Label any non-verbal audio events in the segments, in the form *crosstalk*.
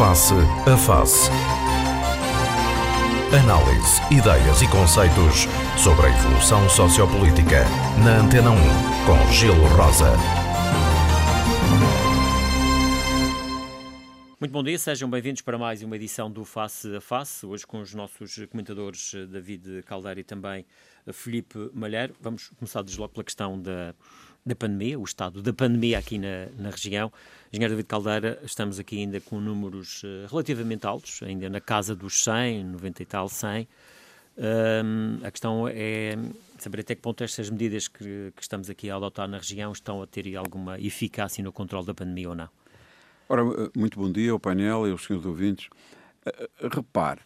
Face a Face. Análise, ideias e conceitos sobre a evolução sociopolítica. Na Antena 1, com Gelo Rosa. Muito bom dia, sejam bem-vindos para mais uma edição do Face a Face, hoje com os nossos comentadores David Caldeira e também Felipe Malheiro. Vamos começar desde logo pela questão da, da pandemia, o estado da pandemia aqui na, na região. Engenheiro David Caldeira, estamos aqui ainda com números uh, relativamente altos, ainda na casa dos 100, 90 e tal, 100. Um, a questão é saber até que ponto estas medidas que, que, estamos aqui a adotar na região estão a ter alguma eficácia no controle da pandemia ou não. Ora, muito bom dia ao painel e aos senhores ouvintes. Uh, repare,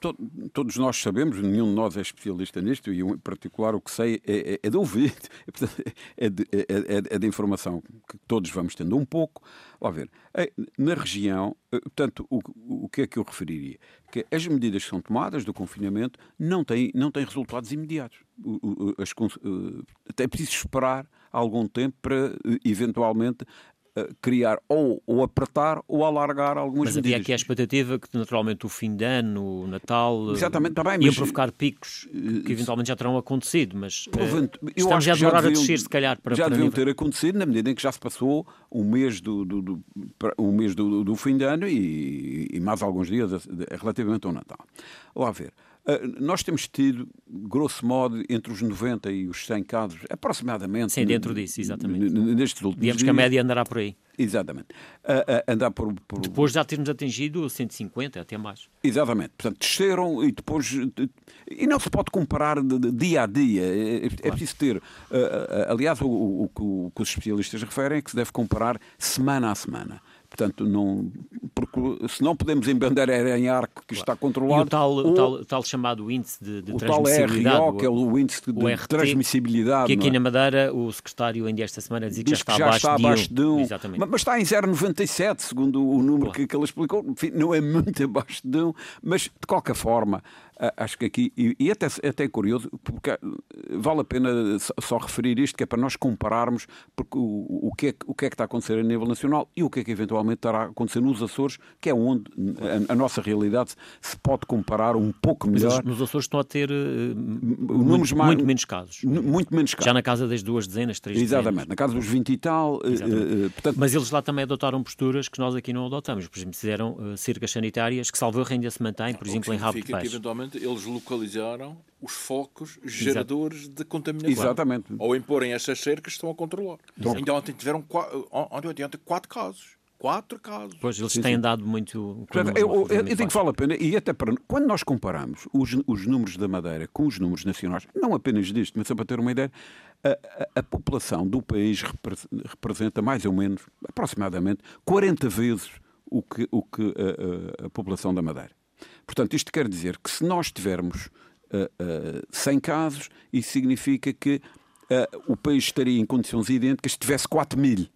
to todos nós sabemos, nenhum de nós é especialista nisto, e em particular o que sei é, é, é de ouvir, *laughs* é de, é, é, é de, informação que todos vamos tendo um pouco. Lá ver, na região, portanto, o, o que é que eu referiria? Que as medidas que são tomadas do confinamento não têm, não têm resultados imediatos. As, é preciso esperar algum tempo para, eventualmente, criar ou, ou apertar ou alargar algumas Mas medidas. havia aqui a expectativa que naturalmente o fim de ano, o Natal, Exatamente, tá bem, iam provocar picos que eventualmente já terão acontecido, mas Provento, uh, estamos já a demorar deviam, a descer, se calhar, para Já para deviam nível. ter acontecido na medida em que já se passou o mês do, do, do, o mês do, do fim de ano e, e mais alguns dias relativamente ao Natal. Lá ver. Uh, nós temos tido, grosso modo, entre os 90 e os 100 casos, aproximadamente. Sim, dentro disso, exatamente. Nestes últimos Digamos que a média andará por aí. Exatamente. Uh, uh, andar por, por... Depois já termos atingido 150, até mais. Exatamente. Portanto, desceram e depois. E não se pode comparar de, de dia a dia. É, é claro. preciso ter. Uh, aliás, o, o, o, que os especialistas referem é que se deve comparar semana a semana. Portanto, não, porque se não podemos embandeirar em arco que está controlado. E o tal, o tal, o tal chamado índice de, de o transmissibilidade. Tal RO, que é o índice de, de RT, transmissibilidade. Que aqui é? na Madeira o secretário ainda esta semana dizia que Diz já está, que já abaixo, está abaixo de de 1. um. Exatamente. Mas, mas está em 0,97, segundo o número Claro. que, que ele explicou. Enfim, não é muito abaixo de 1, mas de qualquer forma, acho que aqui, e, e até, até é curioso, porque ah, vale a pena só, referir isto, que é para nós compararmos porque o, o, que é, o que é que está a acontecer a nível nacional e o que é que eventualmente estará a acontecer nos Açores, que é onde a, a nossa realidade se pode comparar um pouco Mas melhor. os- nos Açores estão a ter uh, números muito, mais- muito menos casos. Muito menos caro. Já na casa das duas dezenas, três Exatamente, dezenas. na casa dos 20 e tal. eh, portanto, Mas eles lá também adotaram posturas que nós aqui não adotamos. Por exemplo, fizeram uh, cercas sanitárias que, salvo erro, ainda se mantém, por exemplo, em rabo de que, peixe. Eventualmente, eles localizaram os focos geradores de contaminação. Exatamente. Ao imporem estas cercas, estão a controlar. Ainda ontem tiveram qua- ontem, ontem, ontem, quatro casos. Quatro casos. Pois, eles têm andado muito... com Portanto, números eu, eu, eu digo que vale a pena, e até para. Quando nós comparamos os, os números da Madeira com os números nacionais, não apenas disto, mas só para ter uma ideia, a, a- a população do país repre- representa mais ou menos, aproximadamente, 40 vezes o que, o que a, a- a população da Madeira. Portanto, isto quer dizer que se nós tivermos ah, ah, 100 casos, isso significa que ah, o país estaria em condições idênticas se tivesse 4 mil.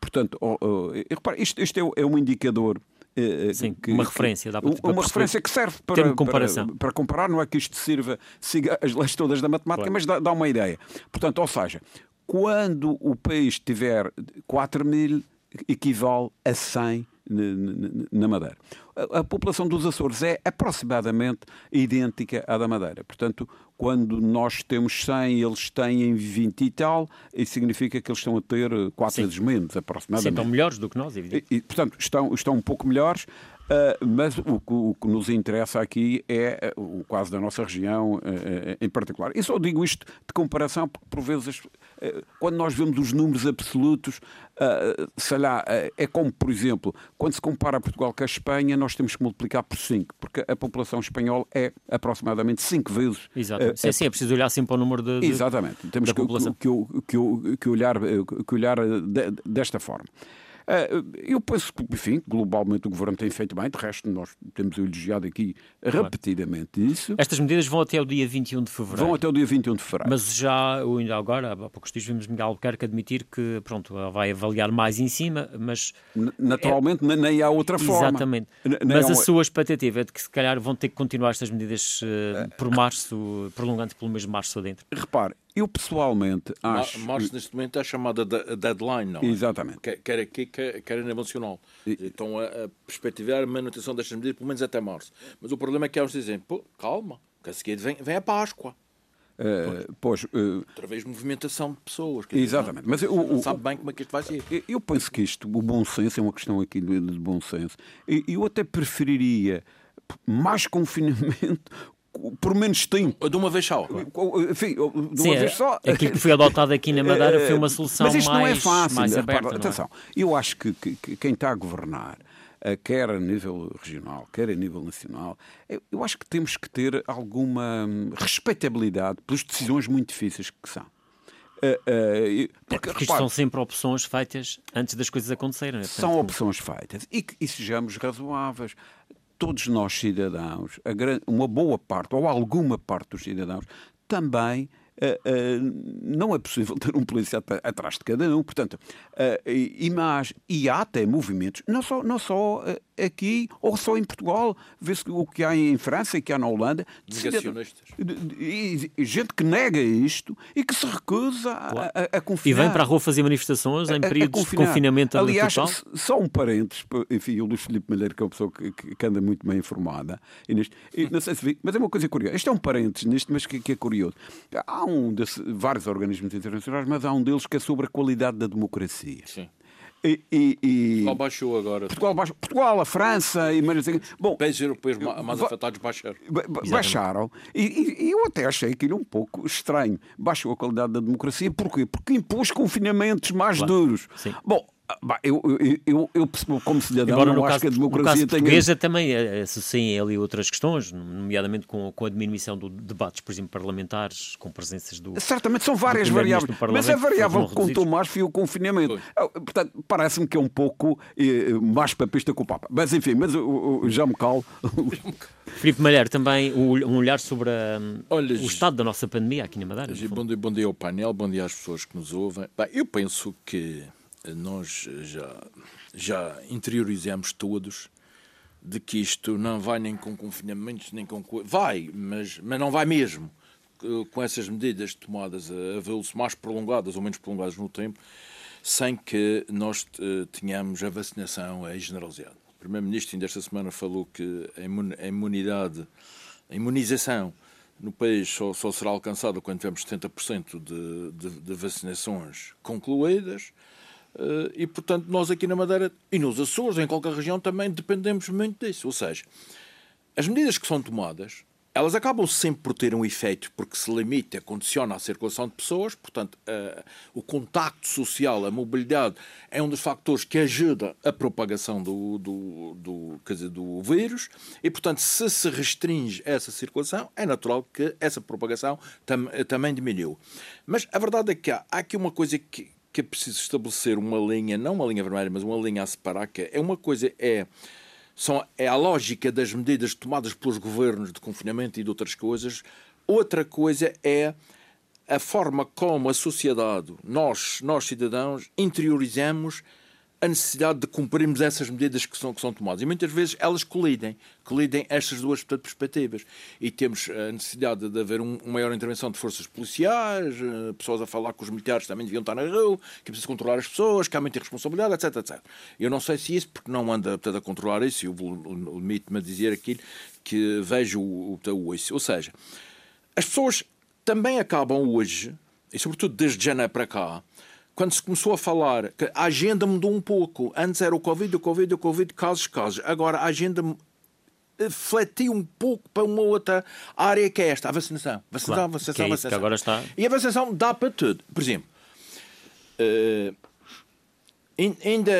Portanto, oh, oh, repare, isto, isto é, é um indicador. eh, Sim, que- uma referência, dá para- um- para uma perceber. referência que serve para, comparação. para, para comparar, não é que isto sirva, siga as leis todas da matemática, Claro. mas dá, dá uma ideia. Portanto, ou seja, quando o país tiver 4 mil, equivale a 100 na- Madeira. A, a população dos Açores é aproximadamente idêntica à da Madeira. Portanto, quando nós temos 100, eles têm 20 e tal, isso significa que eles estão a ter 4 Sim. vezes menos, Sim, aproximadamente. estão melhores do que nós, evidente. E, e, portanto, estão, estão um pouco melhores, ah, mas o, que- o que nos interessa aqui é ah, o caso da nossa região ah, em particular. E só digo isto de comparação, porque por vezes, ah, quando nós vemos os números absolutos, sei lá, é como, por exemplo, quando se compara Portugal com a Espanha, nós temos que multiplicar por 5, porque a população espanhola é aproximadamente 5 vezes. Exato. ah, Sim, é preciso olhar sempre para o número de... de- Exatamente. Temos da que, população. que, que, que, olhar, que olhar de- desta forma. Eh, Eu penso que, enfim, globalmente o Governo tem feito bem, de resto nós temos elogiado aqui repetidamente isso. Estas medidas vão até o dia 21 de fevereiro. Vão até o dia 21 de fevereiro. Mas já, ou ainda agora, há poucos dias vimos Miguel Albuquerque admitir que, pronto, vai avaliar mais em cima, mas... Naturalmente, nem- nem há outra forma. Exatamente. N- Mas a um- sua expectativa é de que, se calhar, vão ter que continuar estas medidas eh, por março, prolongando pelo mês de março adentro. Repare, Eu pessoalmente acho. Março, neste momento, é chamada deadline, não é? Exatamente. Quer aqui, quer, a nível nacional. E... Então, a, a perspectivar a manutenção destas medidas, pelo menos até março. Mas o problema é que eles dizem, pô, calma, que a seguir vem, vem a Páscoa. Uh, pois, uh, Outra vez movimentação de pessoas. Exatamente. Mas eu, o, sabe bem como é que isto vai ser. Eu penso que isto, o bom senso, é uma questão aqui de, de bom senso. Eu até preferiria mais confinamento por menos tempo. De uma vez só. Enfim, de uma Sim, vez só. Aquilo que foi adotado aqui na Madeira foi uma solução Mas isto mais, não é fácil. mais aberta. Atenção, é? eu acho que, que, que, quem está a governar, eh, quer a nível regional, quer a nível nacional, eu acho que temos que ter alguma hum, respeitabilidade pelas decisões muito difíceis que são. Porque, porque isto são sempre opções feitas antes das coisas acontecerem. São opções feitas e, e sejamos razoáveis todos nós cidadãos, uma boa parte ou alguma parte dos cidadãos, também não é possível *laughs* ter um polícia atrás de cada um. Portanto, uh, e, mais, e há até movimentos, não só, não só aqui ou só em Portugal, vê-se o que há em França e que há na Holanda. Negacionistas. Gente que nega isto e que se recusa claro. a, a, confinar. E vem para a rua fazer manifestações em períodos de confinamento Aliás, total. só um parênteses, enfim, o Luís Filipe Malheiro, que é uma pessoa que, que anda muito bem informada, e neste, e não sei se vi, mas é uma coisa curiosa. Este é um parênteses nisto, mas que, que é curioso. Há um desse, vários organismos internacionais, mas há um deles que é sobre a qualidade da democracia. Sim. E, e, e... Portugal baixou agora. Portugal, baixou. Portugal a França e mais Bom, países europeus mais afetados baixaram. Baixaram. E, e, eu até achei aquilo um pouco estranho. Baixou a qualidade da democracia. Porquê? Porque impôs confinamentos mais claro. duros. Sim. Bom, eu, eu, eu, como cidadão, Embora não acho caso, que a democracia tenha. portuguesa também associem ali outras questões, nomeadamente com, com a diminuição de debates, por exemplo, parlamentares, com presenças do. Certamente são várias variáveis, mas a variável que contou mais foi o confinamento. Pois. Portanto, parece-me que é um pouco eh, mais papista que o Papa. Mas enfim, mas o, o, já me calo. *laughs* Filipe Malher, também um olhar sobre a, Olha, o estado da nossa pandemia aqui na Madeira. Bom dia, bom dia ao painel, bom dia às pessoas que nos ouvem. Bem, eu penso que nós já, já interiorizamos todos de que isto não vai nem com confinamentos, nem com. Vai, mas, mas não vai mesmo. Com essas medidas tomadas a vê-lo-se mais prolongadas ou menos prolongadas no tempo, sem que nós uh, tenhamos a vacinação a generalizada. O Primeiro-Ministro ainda esta semana falou que a imunidade, a imunização no país só, só será alcançada quando tivermos 70% de, de, de vacinações concluídas. Eh, e, portanto, nós aqui na Madeira e nos Açores, em qualquer região, também dependemos muito disso. Ou seja, as medidas que são tomadas, elas acabam sempre por ter um efeito, porque se limita, condiciona a circulação de pessoas, portanto, uh, o contacto social, a mobilidade, é um dos fatores que ajuda a propagação do, do, do, dizer, do vírus, e, portanto, se se restringe essa circulação, é natural que essa propagação tam, também diminuiu. Mas a verdade é que há, há aqui uma coisa que, que é preciso estabelecer uma linha, não uma linha vermelha, mas uma linha a separar, que é uma coisa é, são, é a lógica das medidas tomadas pelos governos de confinamento e de outras coisas, outra coisa é a forma como a sociedade, nós, nós cidadãos, interiorizamos a necessidade de cumprirmos essas medidas que são, que são tomadas. E muitas vezes elas colidem, colidem estas duas portanto, perspectivas. E temos a necessidade de haver um, uma maior intervenção de forças policiais, eh, pessoas a falar que os militares também deviam estar na rua, que é preciso controlar as pessoas, que há muita responsabilidade, etc, etc. Eu não sei se isso, porque não anda portanto, a controlar isso, e o limite-me a dizer aquilo que vejo o, o. Ou seja, as pessoas também acabam hoje, e sobretudo desde janeiro para cá, quando se começou a falar que a agenda mudou um pouco. Antes era o Covid, o Covid, o Covid, casos, casos. Agora a agenda fletiu um pouco para uma outra área que é esta, a vacinação. Vacinação, claro, vacinação, é vacinação. agora está... E a vacinação dá para tudo. Por exemplo, uh, ainda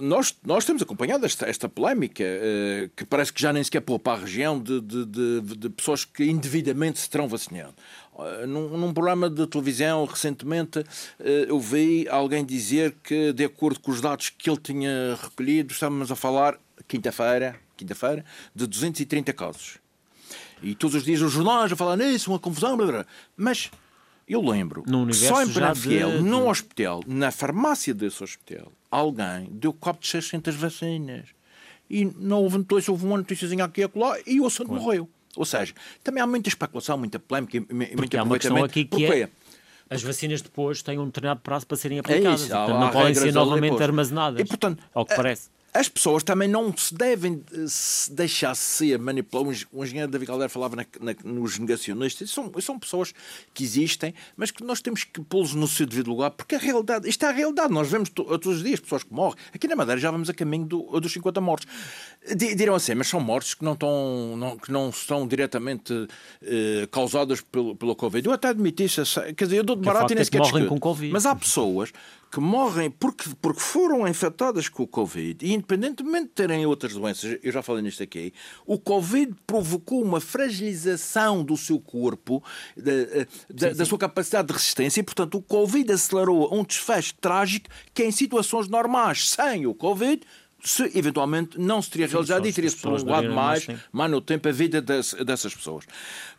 nós, nós temos acompanhado esta, esta polémica uh, que parece que já nem sequer poupa a região de, de, de, de pessoas que indevidamente se terão vacinado. Eh, num, num, programa de televisão, recentemente, eh, eu vi alguém dizer que, de acordo com os dados que ele tinha recolhido, estávamos a falar, quinta-feira, quinta-feira, de 230 casos. E todos os dias os jornais a falar nisso, uma confusão, blá, blá. mas eu lembro no só em Penafiel, de... num hospital, na farmácia desse hospital, alguém deu cabo de 600 vacinas. E não houve notícia, houve uma notíciazinha aqui e acolá, e o assunto claro. morreu. Ou seja, também há muita especulação, muita polémica, Porque muita há uma questão aqui que é As vacinas depois têm um determinado prazo para serem aplicadas. É isso, portanto, não podem ser novamente armazenadas. E, portanto, ao que parece as pessoas também não se devem eh, deixar ser manipuladas. O engenheiro David Caldeira falava na, na, nos negacionistas. São, são pessoas que existem, mas que nós temos que pô-los no seu devido lugar, porque a realidade, isto é a realidade. Nós vemos todos os dias pessoas que morrem. Aqui na Madeira já vamos a caminho do, dos 50 mortos. Dirão assim, mas são mortes que não, estão, não, que não estão diretamente eh, causadas pelo, pelo Covid. Eu até admito isso. Quer dizer, eu dou de barato e nem sequer morrem com Covid. Mas há pessoas que morrem porque, porque foram infectadas com o Covid, e independentemente de terem outras doenças, eu já falei nisto aqui, o Covid provocou uma fragilização do seu corpo, da, eh, da, da sua capacidade de resistência, e, portanto, o Covid acelerou um desfecho trágico que, em situações normais, sem o Covid, se eventualmente não se teria realizado e teria-se prolongado mais, mais no tempo a vida das, dessas pessoas.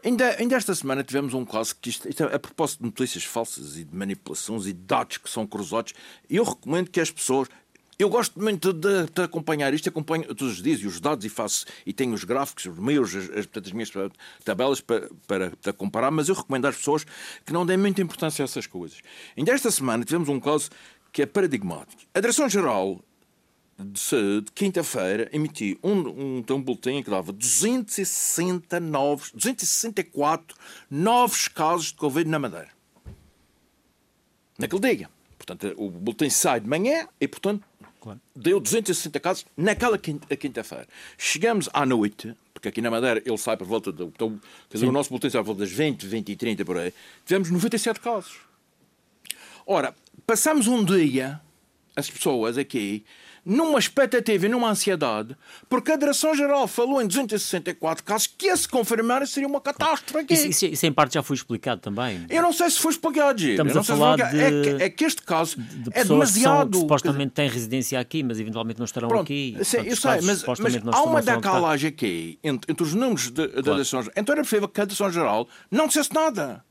Ainda, ainda esta semana tivemos um caso que, isto, isto, é a propósito de notícias falsas e de manipulações e de dados que são cruzados, eu recomendo que as pessoas. Eu gosto muito de, de, acompanhar isto, acompanho todos os dias e os dados e faço e tenho os gráficos, os meus, as, as, as minhas tabelas para, para, para, comparar, mas eu recomendo às pessoas que não deem muita importância a essas coisas. Ainda esta semana tivemos um caso que é paradigmático. A Direção-Geral de, de quinta-feira, emiti um, um, um boletim que dava 260 novos, 264 novos casos de Covid na Madeira. Naquele dia. Portanto, o boletim sai de manhã e, portanto, claro. deu 260 casos naquela quinta-feira. Chegamos à noite, porque aqui na Madeira ele sai por volta do. Então, quer dizer, o nosso boletim sai por volta das 20, 20 e 30 por aí. Tivemos 97 casos. Ora, passamos um dia, as pessoas aqui, numa expectativa e numa ansiedade, porque a Direção-Geral falou em 264 casos que, a se confirmar, seria uma catástrofe aqui. Isso, isso, isso, em parte já foi explicado também. Eu não sei se foi explicado, Giro. Estamos a falar de... É que, é que, este caso de é demasiado... Que, que supostamente têm residência aqui, mas eventualmente não estarão Pronto, aqui. Sim, eu sei, mas, mas há uma decalagem aqui entre, entre, os números da claro. Direção-Geral. Então era preferível que a Direção-Geral não dissesse nada.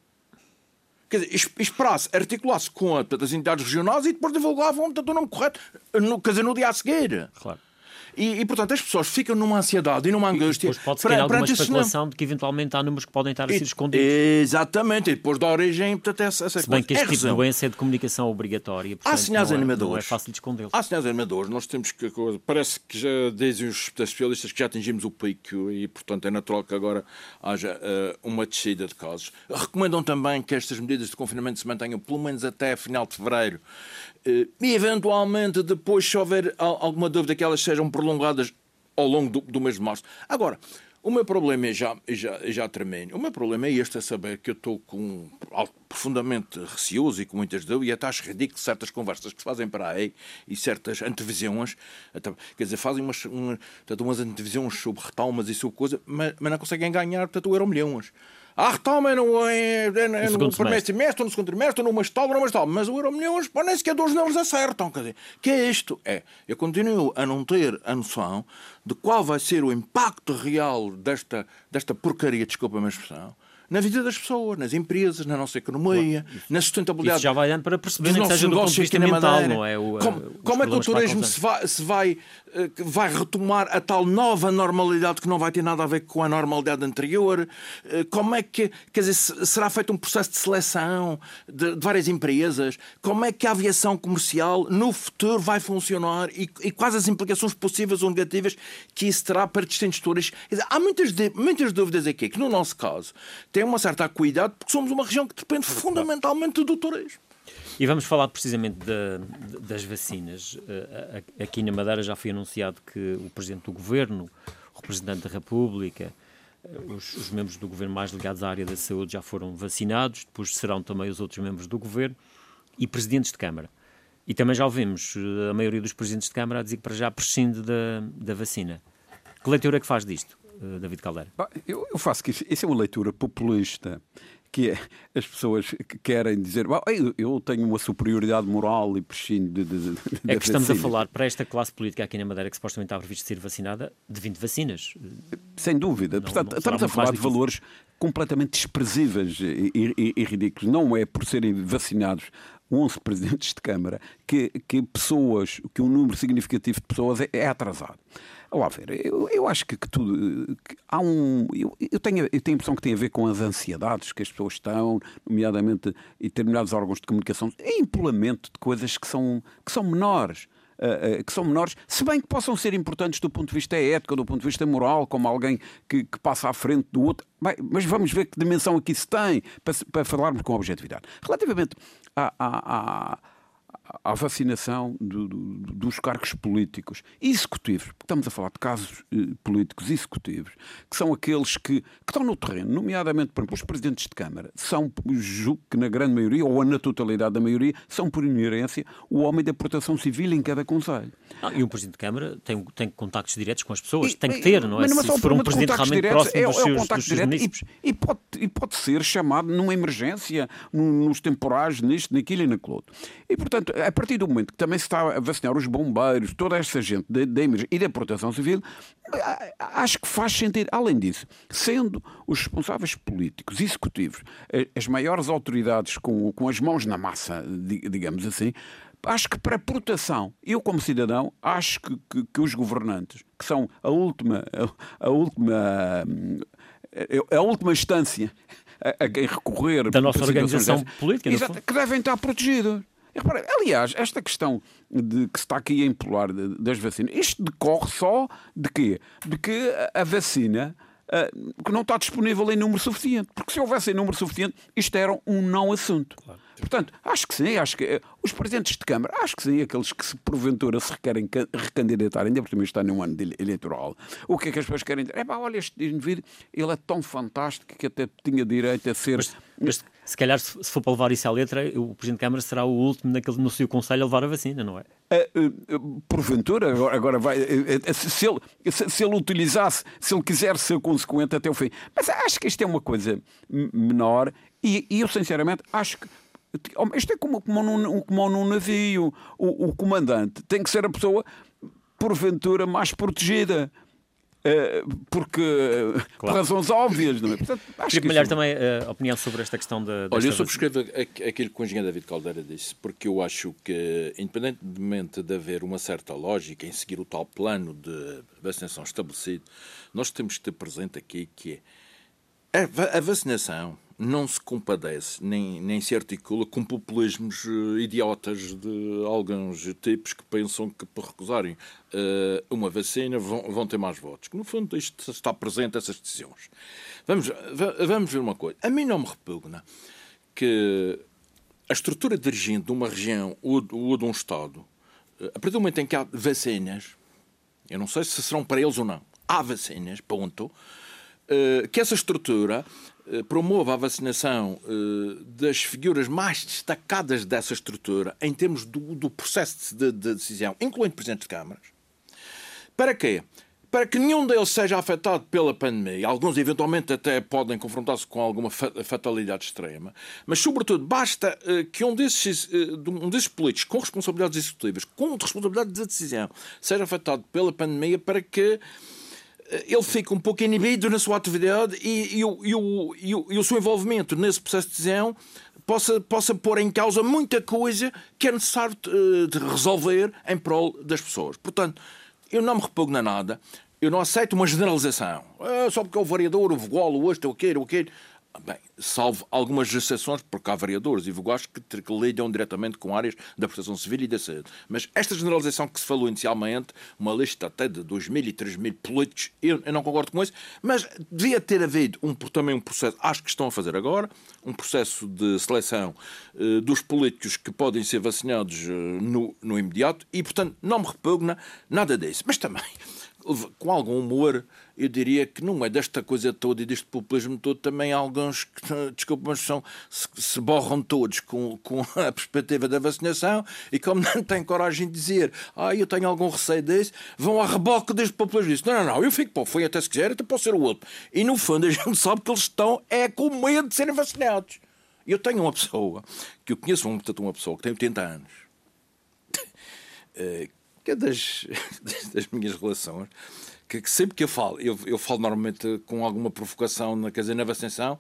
Quer dizer, esperasse, articulasse com as entidades regionais e depois divulgavam o nome correto, no, quer dizer, no dia a seguir. Claro. E, e, portanto, as pessoas ficam numa ansiedade e numa angústia. E depois pode-se ter alguma especulação de que eventualmente há números que podem estar a ser escondidos. Exatamente, e depois dá origem portanto, essa, essa Se bem que este é tipo de doença é de comunicação obrigatória. Portanto, há sinais animadores. Não é fácil de escondê-los. Há sinais animadores. Nós temos que. Parece que já dizem os especialistas que já atingimos o pico e, portanto, é natural que agora haja uh, uma descida de casos. Recomendam também que estas medidas de confinamento se mantenham pelo menos até final de fevereiro e, eventualmente, depois, se houver alguma dúvida que elas sejam prolongadas ao longo do, do mês de março. Agora, o meu problema é já, já, já tremendo. O meu problema é este, é saber que eu estou com algo profundamente receoso e com muitas dúvidas e até acho ridículo certas conversas que se fazem para aí e certas antevisões, até, quer dizer, fazem umas, umas, umas antevisões sobre retomas e sobre coisa, mas, mas não conseguem ganhar, portanto, o euro milhões. Ah, retoma no, é, é, no, no primeiro semestre, no segundo trimestre, numa estalma, numa estalma. Mas o euro milhões, pô, nem sequer dois números acertam. Quer dizer, que é isto? É, eu continuo a não ter a noção de qual vai ser o impacto real desta, desta porcaria, desculpa a minha expressão, na vida das pessoas, nas empresas, na nossa economia, claro. na sustentabilidade. Isso já vai dando para perceber que seja do ponto de vista mental, não é? O, como, como é que o turismo se vai, se vai, vai retomar a tal nova normalidade que não vai ter nada a ver com a normalidade anterior? Eh, como é que, quer dizer, será feito um processo de seleção de, de várias empresas? Como é que a aviação comercial no futuro vai funcionar e, e quais as implicações possíveis ou negativas que isso terá para distintos? Dizer, há muitas, muitas dúvidas aqui, que no nosso caso tem uma certa acuidade, porque somos uma região que depende fundamentalmente do turismo. E vamos falar precisamente das vacinas. Eh, aqui na Madeira já foi anunciado que o Presidente do Governo, o Representante da República, eh, os, os, membros do Governo mais ligados à área da saúde já foram vacinados, depois serão também os outros membros do Governo e Presidentes de Câmara. E também já ouvimos eh, a maioria dos Presidentes de Câmara a dizer que para já prescinde da, da vacina. Que leitura é que faz disto? David Caldeira? Eu, eu faço que isso é uma leitura populista que é, as pessoas que querem dizer eu tenho uma superioridade moral e prescindo de, de, de, É que estamos a falar para esta classe política aqui na Madeira que supostamente está previsto ser vacinada de 20 vacinas. Sem dúvida. Não, Portanto, não estamos a falar de valores completamente desprezíveis e, e, e, ridículos. Não é por serem vacinados 11 presidentes de Câmara que, que pessoas, que um número significativo de pessoas é, é atrasado. Lá ver, eu, eu acho que, que tudo. Que há um. Eu, eu, tenho, eu tenho a impressão que tem a ver com as ansiedades que as pessoas estão, nomeadamente em determinados órgãos de comunicação, em empolamento de coisas que são, que são menores. Uh, uh, que são menores, se bem que possam ser importantes do ponto de vista ético, do ponto de vista moral, como alguém que, que passa à frente do outro. Bem, mas vamos ver que dimensão aqui se tem para, para falarmos com objetividade. Relativamente à, à, à à vacinação do, do, dos cargos políticos executivos, estamos a falar de casos eh, políticos executivos, que são aqueles que, que, estão no terreno, nomeadamente, por exemplo, os presidentes de Câmara, são, julgo que na grande maioria, ou na totalidade da maioria, são por inerência o homem da proteção civil em cada Conselho. Ah, e um presidente de Câmara tem, tem contactos diretos com as pessoas, e, tem que ter, não é? Mas não é se for um presidente realmente próximo é, dos é seus, o dos seus direto, e, e, pode, e pode ser chamado numa emergência, nos temporais, nisto, naquilo e naquilo outro. E, portanto, a partir do momento que também se está a vacinar os bombeiros, toda essa gente da, da e da proteção civil, acho que faz sentido. Além disso, sendo os responsáveis políticos, executivos, as maiores autoridades com, com as mãos na massa, digamos assim, acho que para proteção, eu como cidadão, acho que, que, que os governantes, que são a última, a, a última, a última instância a, a quem recorrer da nossa organização política, exato, que devem estar protegidos. Aliás, esta questão de que se está aqui a empolar das vacinas, isto decorre só de quê? De que a vacina uh, que não está disponível em número suficiente. Porque se houvesse em número suficiente, isto era um não assunto. Claro. Portanto, acho que sim, acho que eh, os presidentes de Câmara, acho que sim, aqueles que se porventura se querem recandidatar, ainda por cima está num ano eleitoral, o que é que as pessoas querem dizer? É pá, olha, este indivíduo, ele é tão fantástico que até tinha direito a ser. Mas, mas se calhar, se for para levar isso à letra, o Presidente de Câmara será o último naquele, no seu Conselho a levar a vacina, não é? Uh, uh, porventura, agora vai. Uh, se, ele, se, ele utilizasse, se ele quiser ser consequente até o fim. Mas acho que isto é uma coisa menor e, e eu, sinceramente, acho que. Isto é como, como, num, como num navio. O, o comandante tem que ser a pessoa, porventura, mais protegida. Eh, porque claro. por razões óbvias, não é? Portanto, acho Filipe Malher, também a uh, opinião sobre esta questão da. Olha, eu subscrevo aquilo que o engenheiro David Caldeira disse, porque eu acho que, independentemente de haver uma certa lógica em seguir o tal plano de vacinação estabelecido, nós temos que ter presente aqui que é a vacinação não se compadece nem, nem se articula com populismos uh, idiotas de alguns tipos que pensam que por recusarem uh, uma vacina vão, vão ter mais votos. Que no fundo isto está presente essas decisões. Vamos, vamos ver uma coisa. A mim não me repugna que a estrutura dirigente de uma região ou, ou de um Estado, uh, a partir do momento em que há vacinas, eu não sei se serão para eles ou não, há vacinas, ponto, que essa estrutura eh, promova a vacinação uh, das figuras mais destacadas dessa estrutura em termos do, do processo de, de, decisão, incluindo presidentes de câmaras. Para quê? Para que nenhum deles seja afetado pela pandemia. Alguns, eventualmente, até podem confrontar-se com alguma fatalidade extrema. Mas, sobretudo, basta uh, que um desses, um desses políticos com responsabilidades executivas, com responsabilidade de decisão, seja afetado pela pandemia para que ele fica um pouco inibido na sua atividade e, e, o, e, o, e, o, e o seu envolvimento nesse processo de decisão possa, possa pôr em causa muita coisa que é necessário eh, de resolver em prol das pessoas. Portanto, eu não me repugno a nada, eu não aceito uma generalização. Ah, só porque é o variador, o vogol, o este, o aquele, o aquele. Bem, salvo algumas exceções, porque há vereadores e vogais que, que lidam diretamente com áreas da proteção civil e da saúde. Mas esta generalização que se falou inicialmente, uma lista até de 2 mil e 3 mil políticos, eu, eu, não concordo com isso, mas devia ter havido um, também um processo, acho que estão a fazer agora, um processo de seleção uh, dos políticos que podem ser vacinados uh, no, no imediato e, portanto, não me repugna nada disso. Mas também com algum humor, eu diria que não é desta coisa toda e deste populismo todo, também há alguns que, *laughs* desculpa, mas são, se, se borram todos com, com *laughs* a perspectiva da vacinação e como não têm coragem de dizer, ah, eu tenho algum receio desse, vão a reboque deste populismo. Diz, não, não, não, eu fico o fim até se quiser, até pode ser o outro. E no fundo a gente *laughs* sabe que eles estão é com medo de serem vacinados. Eu tenho uma pessoa, que eu conheço portanto, uma pessoa que tem 80 anos, eh, que é *laughs* das, das minhas relações, que, que, sempre que eu falo, eu, eu falo normalmente com alguma provocação, na, quer dizer, na vacinação,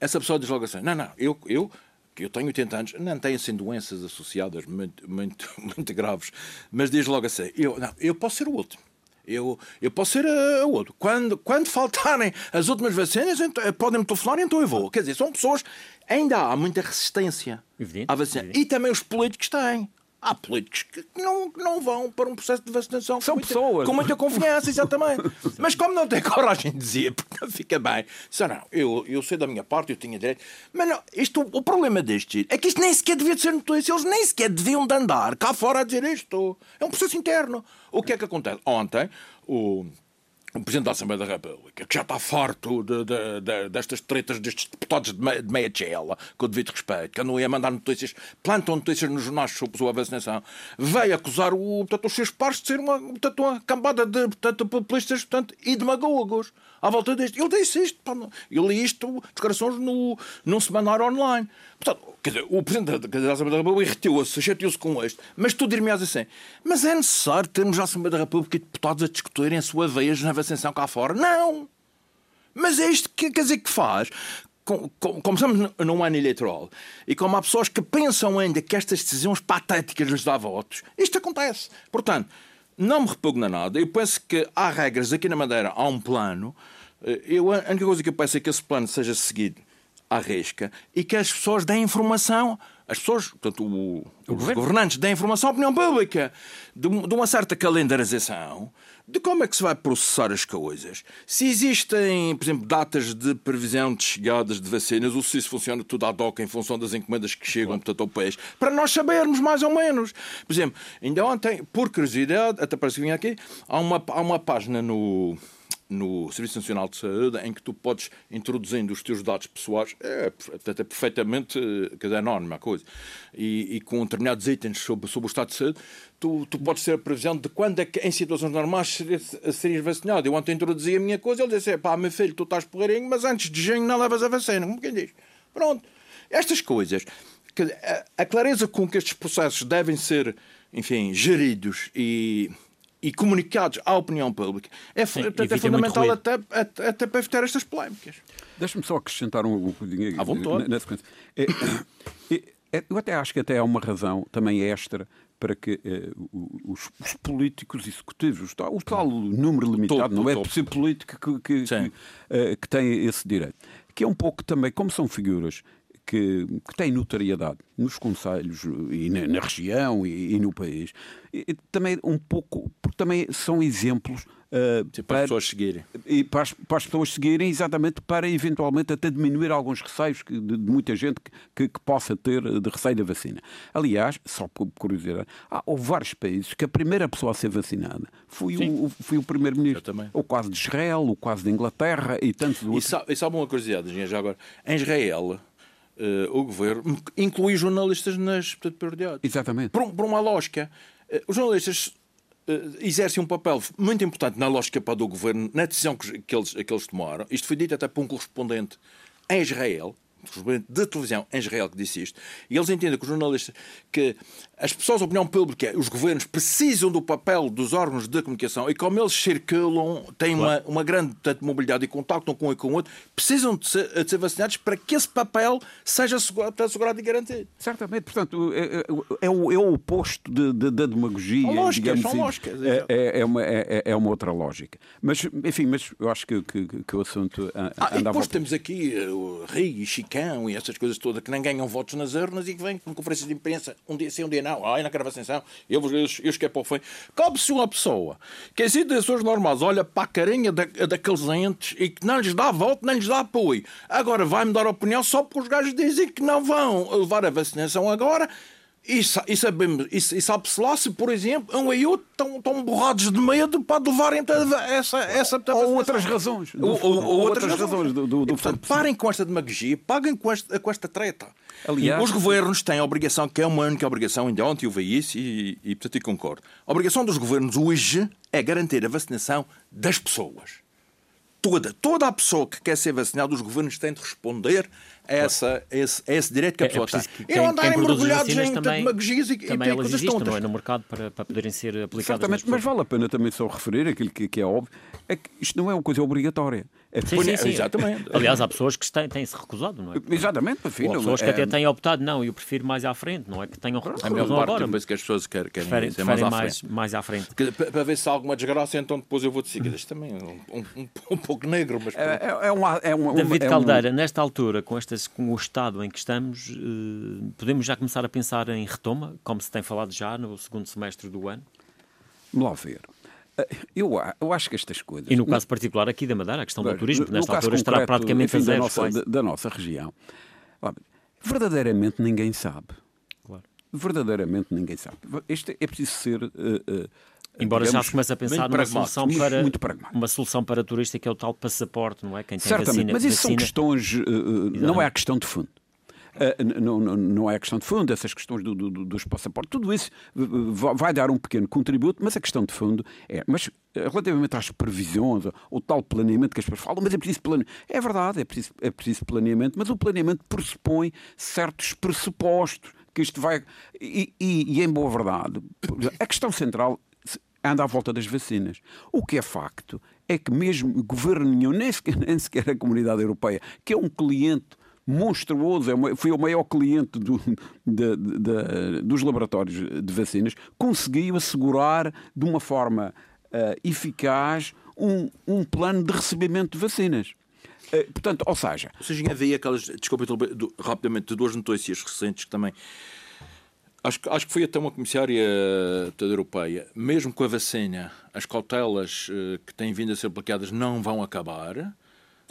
essa pessoa diz logo assim: não, não, eu, eu que eu tenho 80 anos, não tenho assim doenças associadas muito, muito, *laughs* muito graves, mas diz logo assim: eu, não, eu posso ser o último. Eu, eu posso ser uh, outro. Quando, quando faltarem as últimas vacinas, então, podem-me telefonar, então eu vou. Quer dizer, são pessoas. Ainda há muita resistência Evidente, à vacina. evidente. E também os políticos têm. Há políticos que não, não vão para um processo de vacinação São com muita, pessoas. com muita confiança, exatamente. *laughs* Mas como não têm coragem de dizer, porque não fica bem, dizem, não, eu, eu sei da minha parte, eu tinha direito. Mas não, isto, o problema deste é que isto nem sequer devia de ser notícia, eles nem sequer deviam de andar cá fora a dizer isto. É um processo interno. O que é que acontece? Ontem, o, o Presidente da Assembleia da República, que já está farto de, de, de, destas tretas destes deputados de meia, chela, com o devido respeito, que andam a mandar notícias, plantam notícias nos jornais sobre a vacinação, veio acusar o, portanto, os seus pares de ser uma, portanto, uma cambada de portanto, populistas portanto, e demagogos à volta disto. Ele disse isto, pá, eu li isto, declarações no, num semanário online. Portanto, quer dizer, o Presidente da Assembleia da República irritou-se, chateou-se com isto, mas tu dir-me assim, mas é necessário termos a Assembleia da República e deputados a discutirem a sua vez na vacinação cá fora? Não! Mas é isto que quer dizer que faz. Com- com- Como estamos num ano eleitoral e como há pessoas que pensam ainda que estas decisões patéticas lhes dão votos, isto acontece. Portanto, não me repugna nada. Eu penso que há regras aqui na Madeira, há um plano. Eh, Eu, a única coisa que eu peço é que esse plano seja seguido à risca e que as pessoas deem informação, as pessoas, portanto, o- os governantes deem informação à opinião pública de, de uma certa calendarização de como é que se vai processar as coisas. Se existem, por exemplo, datas de previsão de chegadas de vacinas, ou se isso funciona tudo ad hoc em função das encomendas que chegam portanto, ao país, para nós sabermos mais ou menos. Por exemplo, ainda ontem, por curiosidade, até parece que vinha aqui, há uma, há uma página no no Serviço Nacional de Saúde em que tu podes introduzindo os teus dados pessoais, é, até perfeitamente eh, quer dizer, anónima a coisa, e, e com determinados itens sobre, sobre o estado de saúde, tu, tu podes ter a previsão de quando é que em situações normais serias, vacinado. Eu ontem introduzi a minha coisa, ele disse, pá, meu filho, tu estás porreirinho, mas antes de junho não levas a vacina. Como quem diz? Pronto. Estas coisas, a clareza com que estes processos devem ser, enfim, geridos e e comunicados à opinião pública é, Sim, portanto, é fundamental até, até, até para evitar estas polémicas. Deixa-me só acrescentar um, um bocadinho À vontade. na, na sequência. É, *coughs* é, é, eu até acho que até há uma razão também extra para que eh, os, os políticos executivos, o tal, o tal número limitado, Topo, não é topo. possível político que, que, que, eh, que tem esse direito. Que é um pouco também, como são figuras que, que têm notoriedade nos conselhos e na, na região e, e no país, e, e também um pouco, porque também são exemplos eh, Para as pessoas seguirem. e para as, para as pessoas seguirem, exatamente para eventualmente até diminuir alguns receios de, de muita gente que, que- que possa ter de receio da vacina. Aliás, só por curiosidade, há houve vários países que a primeira pessoa a ser vacinada foi o, o- foi o primeiro-ministro. O caso de Israel, o caso de Inglaterra e tantos E outros. sabe, e sabe uma curiosidade, já agora? Em Israel, eh, o governo inclui jornalistas nas portanto, prioridades. Exatamente. Por, por uma lógica. Eh, Os jornalistas eh, exercem um papel muito importante na lógica para do governo, na decisão que, que eles, que eles tomaram. Isto foi dito até por um correspondente em Israel, de televisão em Israel que disse isto. E eles entendem que os jornalistas, que as pessoas da opinião pública, os governos, precisam do papel dos órgãos de comunicação e como eles circulam, têm uma, uma grande portanto, mobilidade e contactam com um e com o outro, precisam de ser, de ser vacinados para que esse papel seja assegurado, assegurado e garantido. Certamente, portanto, é, é- é o, é o oposto de- de- da demagogia. São lógicas, são assim. lógicas, É, é, é uma, é, é uma outra lógica. Mas, enfim, mas eu acho que, que, que o assunto a- Ah, e anda à depois volta. temos aqui uh, o Rio e E essas coisas todas que nem ganham votos nas urnas e que vêm com conferências de imprensa um dia sim, um dia não. Ai, quero vacinação, eu, eu, eu esqueço para o fim. Cabe-se uma pessoa que, de pessoas normais, olha para a carinha da, daqueles entes e que não lhes dá voto, nem lhes dá apoio. Agora vai-me dar opinião só porque os gajos dizem que não vão levar a vacinação agora. E, e sabemos, e, e sabe-se lá se, por exemplo, um e outro estão, estão borrados de medo para levarem essa, essa Ou outras razões. ou, ou- ou outras, razões do, do, do portanto, parem com esta demagogia, paguem com esta, com esta treta. Aliás- os governos têm a obrigação, que é uma única obrigação, ainda ontem eu vi isso e, e portanto, eu concordo. A obrigação dos governos hoje é garantir a vacinação das pessoas. Toda, toda a pessoa que quer ser vacinada, os governos têm de responder essa, a esse, a esse direito que a É, é pessoa preciso tem. e não andarem mergulhados em também, demagogias e, e também elas coisas existem tontas. não é, no mercado para, para poderem ser aplicadas. Certamente, nas mas vale a pena também só referir aquilo que, que é óbvio, é que isto não é uma coisa obrigatória. Sim, sim, sim. Exatamente. Aliás, há pessoas que têm, têm se recusado, não é? Exatamente, enfim, há pessoas que é- até têm optado, não, eu prefiro mais à frente, não é que tenham A recusado parte, agora, eu penso que as pessoas querem, querem preferem, ser mais à mais, frente. mais à frente. Que- Para para ver se há alguma desgraça, então depois eu vou decidir. Isto também é um, um, um, um pouco negro, mas. É, é, é um, é um, David é um- Caldeira, nesta altura, com, estas, com o estado em que estamos, eh, podemos já começar a pensar em retoma, como se tem falado já no segundo semestre do ano? Vamos lá ver. Eh, Eu, eu acho que estas coisas. E no caso particular aqui da Madeira, a questão do turismo, que nesta altura estará praticamente enfim, a da zero. nossa, quase. da, da nossa região. Verdadeiramente ninguém sabe. Claro. Verdadeiramente ninguém sabe. Isto é preciso ser. eh, eh, Embora já digamos, se comece a pensar numa solução, muito- para, muito uma solução para turista que é o tal passaporte, não é? Quem tem Certamente, vacina, mas isso são vacina- questões. eh, eh, não é a questão de fundo. N- não, não, não é a questão de fundo, essas questões do- do- do- dos passaportes, tudo isso va- vai dar um pequeno contributo, mas a questão de fundo é. Mas eh, relativamente às previsões, o tal planeamento que as pessoas falam, mas é preciso planeamento. É verdade, é preciso, é preciso planeamento, mas o planeamento pressupõe certos pressupostos que isto vai. E, e- e em boa verdade, a questão central anda à volta das vacinas. O que é facto é que mesmo governo nenhum, nem sequer, *laughs* nem sequer a comunidade europeia, que é um cliente monstruoso, é uma- foi o maior cliente do- da- da- dos laboratórios de vacinas, conseguiu assegurar de uma forma ah, eficaz um, um plano de recebimento de vacinas. Eh, portanto, ou seja, Ou seja, havia aquelas, desculpa, do- rapidamente, de duas notícias recentes que também. Acho, acho que foi até uma comissária toda europeia, mesmo com a vacina, as cautelas eh, que têm vindo a ser aplicadas não vão acabar.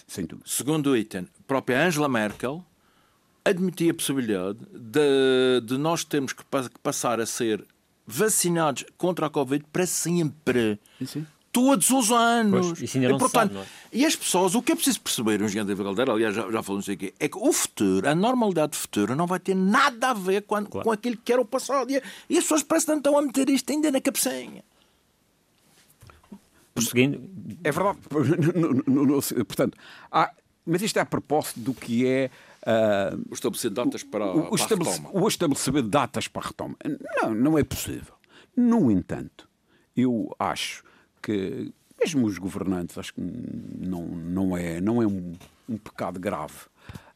Sem dúvida. Segundo item, a própria Angela Merkel admitia a possibilidade de, de nós termos que, pa- que passar a ser vacinados contra a Covid para sempre. Sim. Todos os anos. Pois, isso ainda não e, se portanto, sabe, não é? E as pessoas, o que é preciso perceber, o engenheiro David Caldeira, aliás, já, já nisso aqui, é que o futuro, a normalidade futura, não vai ter nada a ver com, Claro. com aquilo que era o passado. E, e as pessoas parecem que estão a meter isto ainda na cabecinha. Prosseguindo, É verdade. *laughs* No- no- no- portanto, há- mas isto é a propósito do que é. ah, O estabelecer datas para, o, o para a estabelece- retoma. o estabelecer datas para a retoma. Não, não é possível. No entanto, eu acho que, mesmo os governantes, acho que não, não é, não é um, um pecado grave,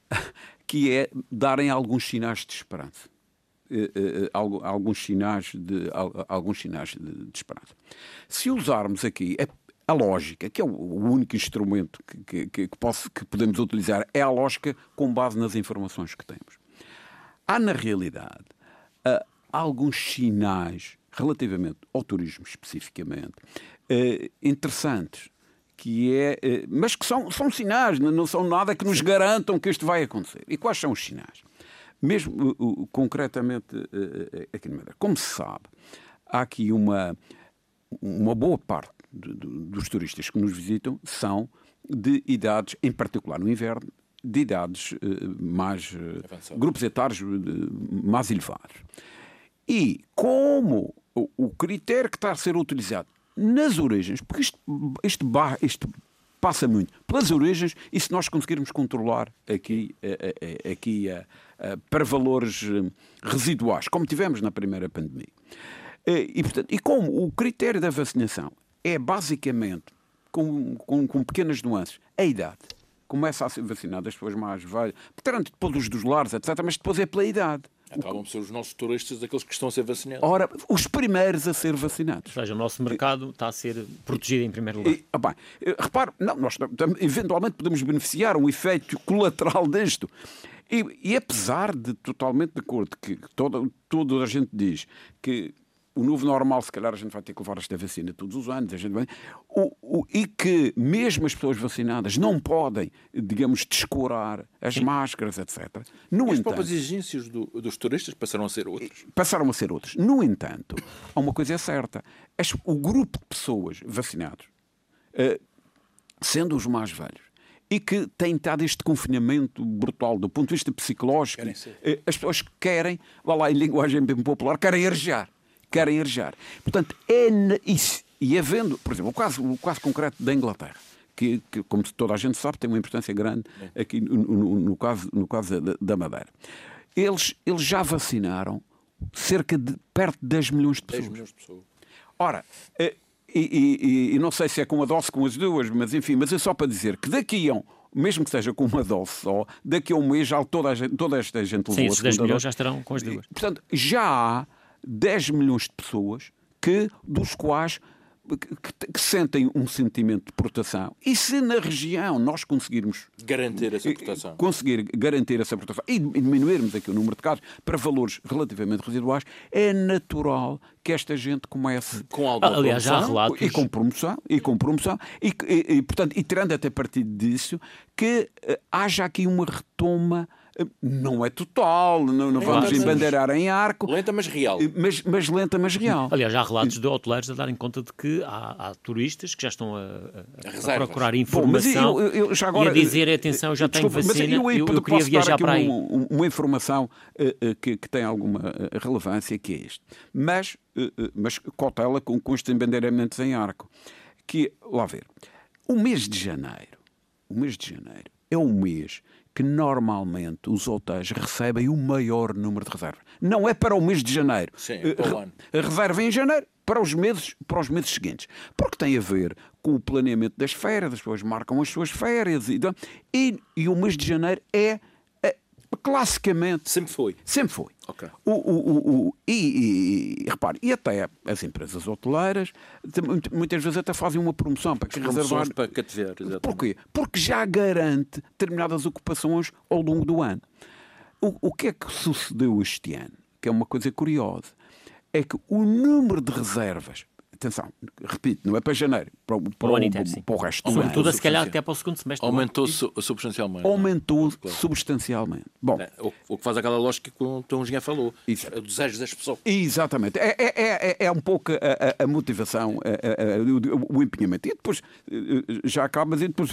*laughs* que é darem alguns sinais de esperança. Eh, eh, algu- alguns sinais de al- alguns sinais de, de esperança. Se usarmos aqui a, a lógica, que é o, único instrumento que, que, que, posso- que podemos utilizar, é a lógica com base nas informações que temos. Há, na realidade, ah, alguns sinais relativamente ao turismo especificamente eh, interessantes que é, eh, mas que são, são sinais, não são nada que nos garantam que isto vai acontecer. E quais são os sinais? Mesmo uh, concretamente uh, uh, aqui no Madeira. Como se sabe, há aqui uma, uma boa parte de- de- dos turistas que nos visitam são de idades, em particular no inverno, de idades uh, mais. grupos etários mais elevados. E como o, o critério que está a ser utilizado nas origens, porque isto, ba- isto passa muito pelas origens, e se nós conseguirmos controlar aqui, eh, eh, eh, aqui para valores residuais, como tivemos na primeira pandemia. E, portanto, e como o critério da vacinação é basicamente, com, com, com pequenas nuances, a idade. Começa a ser vacinado as pessoas mais velhas, portanto, depois os dos lares, etc., mas depois é pela idade. Acabam por ser os nossos turistas, aqueles que estão a ser vacinados. Ora, os primeiros a ser vacinados. ou seja, o nosso mercado está a ser protegido em primeiro lugar. E, ah, bem, eh, repare, não, nós eventualmente podemos beneficiar um efeito colateral disto. E, e apesar de totalmente de acordo que toda, toda a gente diz que o novo normal, se calhar a gente vai ter que levar esta vacina todos os anos, a gente vai, o, o- e que mesmo as pessoas vacinadas não podem, digamos, descurar as máscaras, etc. No E as entanto, próprias exigências do- dos turistas passaram a ser outras. passaram a ser outras. No entanto, há uma coisa é certa: o grupo de pessoas vacinados, eh, sendo os mais velhos, e que têm estado este confinamento brutal do ponto de vista psicológico, eh, as pessoas querem, vá lá em linguagem bem popular, querem arejar. Querem arejar. Portanto, é isso. E havendo, por exemplo, o caso, o caso concreto da Inglaterra. Que, que, como toda a gente sabe, tem uma importância grande aqui no, no- no caso, no caso da, da Madeira. Eles, eles já vacinaram cerca de perto de 10 milhões de 10 pessoas. milhões de pessoas. Ora, eh, e, e, e, não sei se é com uma dose com as duas, mas enfim, mas é só para dizer que daqui a um, mesmo que seja com uma dose só, daqui a um mês já toda, a gente, toda esta gente levou Sim, esses 10 milhões já estarão com as duas. Portanto, já há 10 milhões de pessoas que, dos quais que, que, sentem um sentimento de proteção. E se na região nós conseguirmos garantir essa proteção, conseguir garantir essa proteção e diminuirmos aqui o número de casos para valores relativamente residuais, é natural que esta gente comece com alguma Aliás, já há relatos. E com promoção e com promoção. E, e, e portanto e tirando até partido disso que uh, haja aqui uma retoma não é total, não, não vamos embandeirar em arco. Lenta, mas real. Mas, mas lenta, mas real. Aliás, já há relatos de hoteleiros a darem conta de que há, há turistas que já estão a, a, a procurar informação Bom, eu, eu, agora, e a dizer, atenção, eu já tenho desculpa, vacina, eu, eu, eu queria viajar para aí. Uma, uma informação uh, uh, que, que, tem alguma uh, relevância, que é isto. Mas, mas cautela com, com estes embandeiramentos em arco. Que, lá ver, o mês de janeiro, o mês de janeiro é um mês que normalmente os hotéis recebem o maior número de reservas. Não é para o mês de janeiro. Sim, o ano. Reserva em janeiro para os meses, para os meses seguintes. Porque tem a ver com o planeamento das férias, as pessoas marcam as suas férias e, e, e o mês de janeiro é classicamente. Sempre foi. Sempre foi. Okay. O, o, o, e, e, repare, e até as empresas hoteleiras muitas vezes até fazem uma promoção para que reservar. para cativar. Porquê? Porque já garante determinadas ocupações ao longo do ano. O, o que é que sucedeu este ano? Que é uma coisa curiosa. É que o número de reservas atenção, repito, não é para janeiro, para, para, o, inteiro, para o resto do ano. Sobretudo, se calhar, até para o segundo semestre. Aumentou su substancialmente. Aumentou claro. substancialmente. Bom, é, o, o, que faz aquela lógica que o Tom Engenheiro falou. Isso. É o desejo das pessoas. Exatamente. É, é, é, é um pouco a, a, a motivação, a, o, o, empenhamento. E depois, eh, já acaba, e depois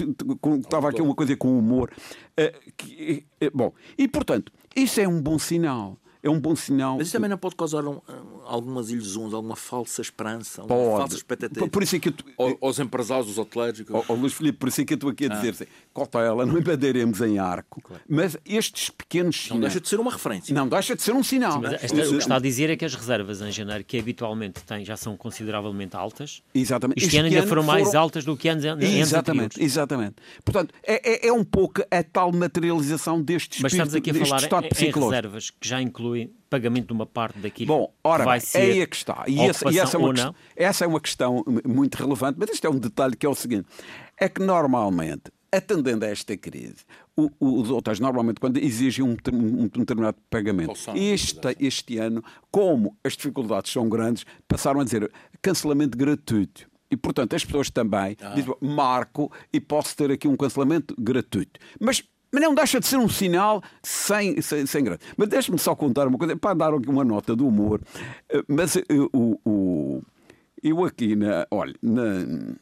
estava aqui uma coisa com humor. Eh, que, eh, bom, e portanto, isso é um bom sinal é um bom sinal. Mas isso também não pode causar um, algumas ilusões, alguma falsa esperança, alguma pode. falsa expectativa. Por isso é que eu... Aos empresários, os hoteleiros. Ó Luís Filipe, por isso é que eu estou aqui a dizer ah. assim, cautela, não embadeiremos em arco, claro. mas estes pequenos sinais... Não deixa de ser uma referência. Não deixa de ser um sinal. Sim, esta, o que está a dizer é que as reservas em janeiro, que habitualmente têm, já são consideravelmente altas, exatamente. este, este ano ainda foram mais altas do que anos, Exatamente, anteriores. exatamente. Portanto, é, é, é, um pouco a tal materialização deste espírito, Mas estamos aqui a falar em, em reservas que já incluem pagamento de uma parte daquilo Bom, ora, que vai ser é aí é que está. E, essa, e essa, é uma questão, essa é uma questão muito relevante, mas isto é um detalhe que é o seguinte: é que normalmente, atendendo a esta crise, o, os hotéis normalmente quando exigem um, um, um determinado pagamento. Este, este ano, como as dificuldades são grandes, passaram a dizer cancelamento gratuito. E, portanto, as pessoas também ah. dizem, marco e posso ter aqui um cancelamento gratuito. Mas mas não deixa de ser um sinal sem, sem, sem grande. Mas deixe-me só contar uma coisa, para dar uma nota do humor. Eh, mas eh, o, o, eu aqui, na, olha, na,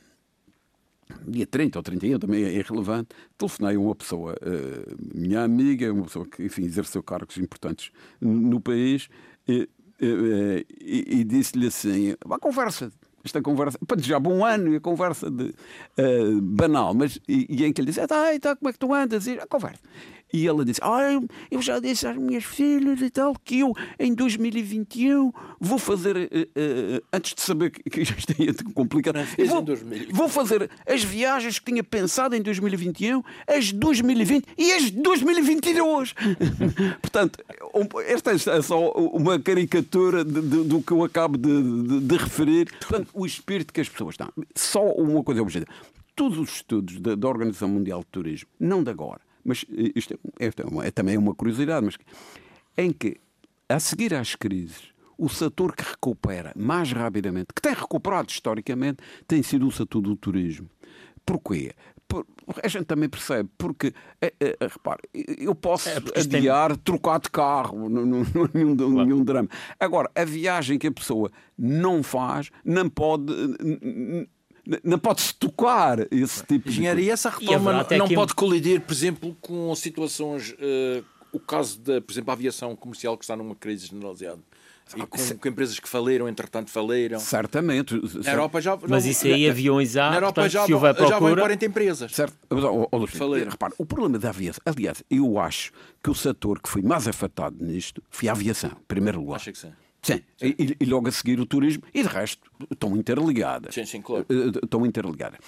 dia 30 ou 31, também é relevante, telefonei a uma pessoa, uh, minha amiga, uma pessoa que, enfim, exerceu cargos importantes no país, e, e, e disse-lhe assim: uma conversa esta conversa, para desejar bom ano e a conversa de, uh, banal, mas e, e, em que ele diz, ah, tá, como é que tu andas? E a conversa. E ela disse: ah, Eu já disse às minhas filhas e tal que eu em 2021 vou fazer, uh, uh, antes de saber que *laughs* isto é complicado, vou, vou, fazer as viagens que tinha pensado em 2021, as 2020 e as 2022. *laughs* Portanto, esta é só uma caricatura de, de, do que eu acabo de, de, referir. Portanto, o espírito que as pessoas estão. Só uma coisa objetiva. Todos os estudos da, da Organização Mundial de Turismo, não de agora, mas isto é, é, é também uma curiosidade, mas em que, a seguir às crises, o setor que recupera mais rapidamente, que tem recuperado historicamente, tem sido o setor do turismo. Porquê? Por, a gente também percebe, porque, é, é, repare, eu posso é adiar, tem... trocar de carro, *laughs* não, não, nenhum, claro. nenhum drama. Agora, a viagem que a pessoa não faz, não pode não pode-se tocar esse tipo Engenharia, de e essa reforma e não, pode colidir, por exemplo, com situações. Uh, o caso da, por exemplo, a aviação comercial que está numa crise generalizada. E com, com, empresas que faleram, entretanto faleram. Certamente. Na Europa já. Mas isso aí, aviões há. Na Europa portanto, já, se houver procura... já vão 40 empresas. Certo. Mas, oh, oh, repare, o problema da aviação. Aliás, eu acho que o setor que foi mais afetado nisto foi a aviação, em primeiro lugar. Acho que sim. Sim, sim. E, e, logo a seguir o turismo, e de resto estão interligadas. Sim, sim, claro. Estão interligadas.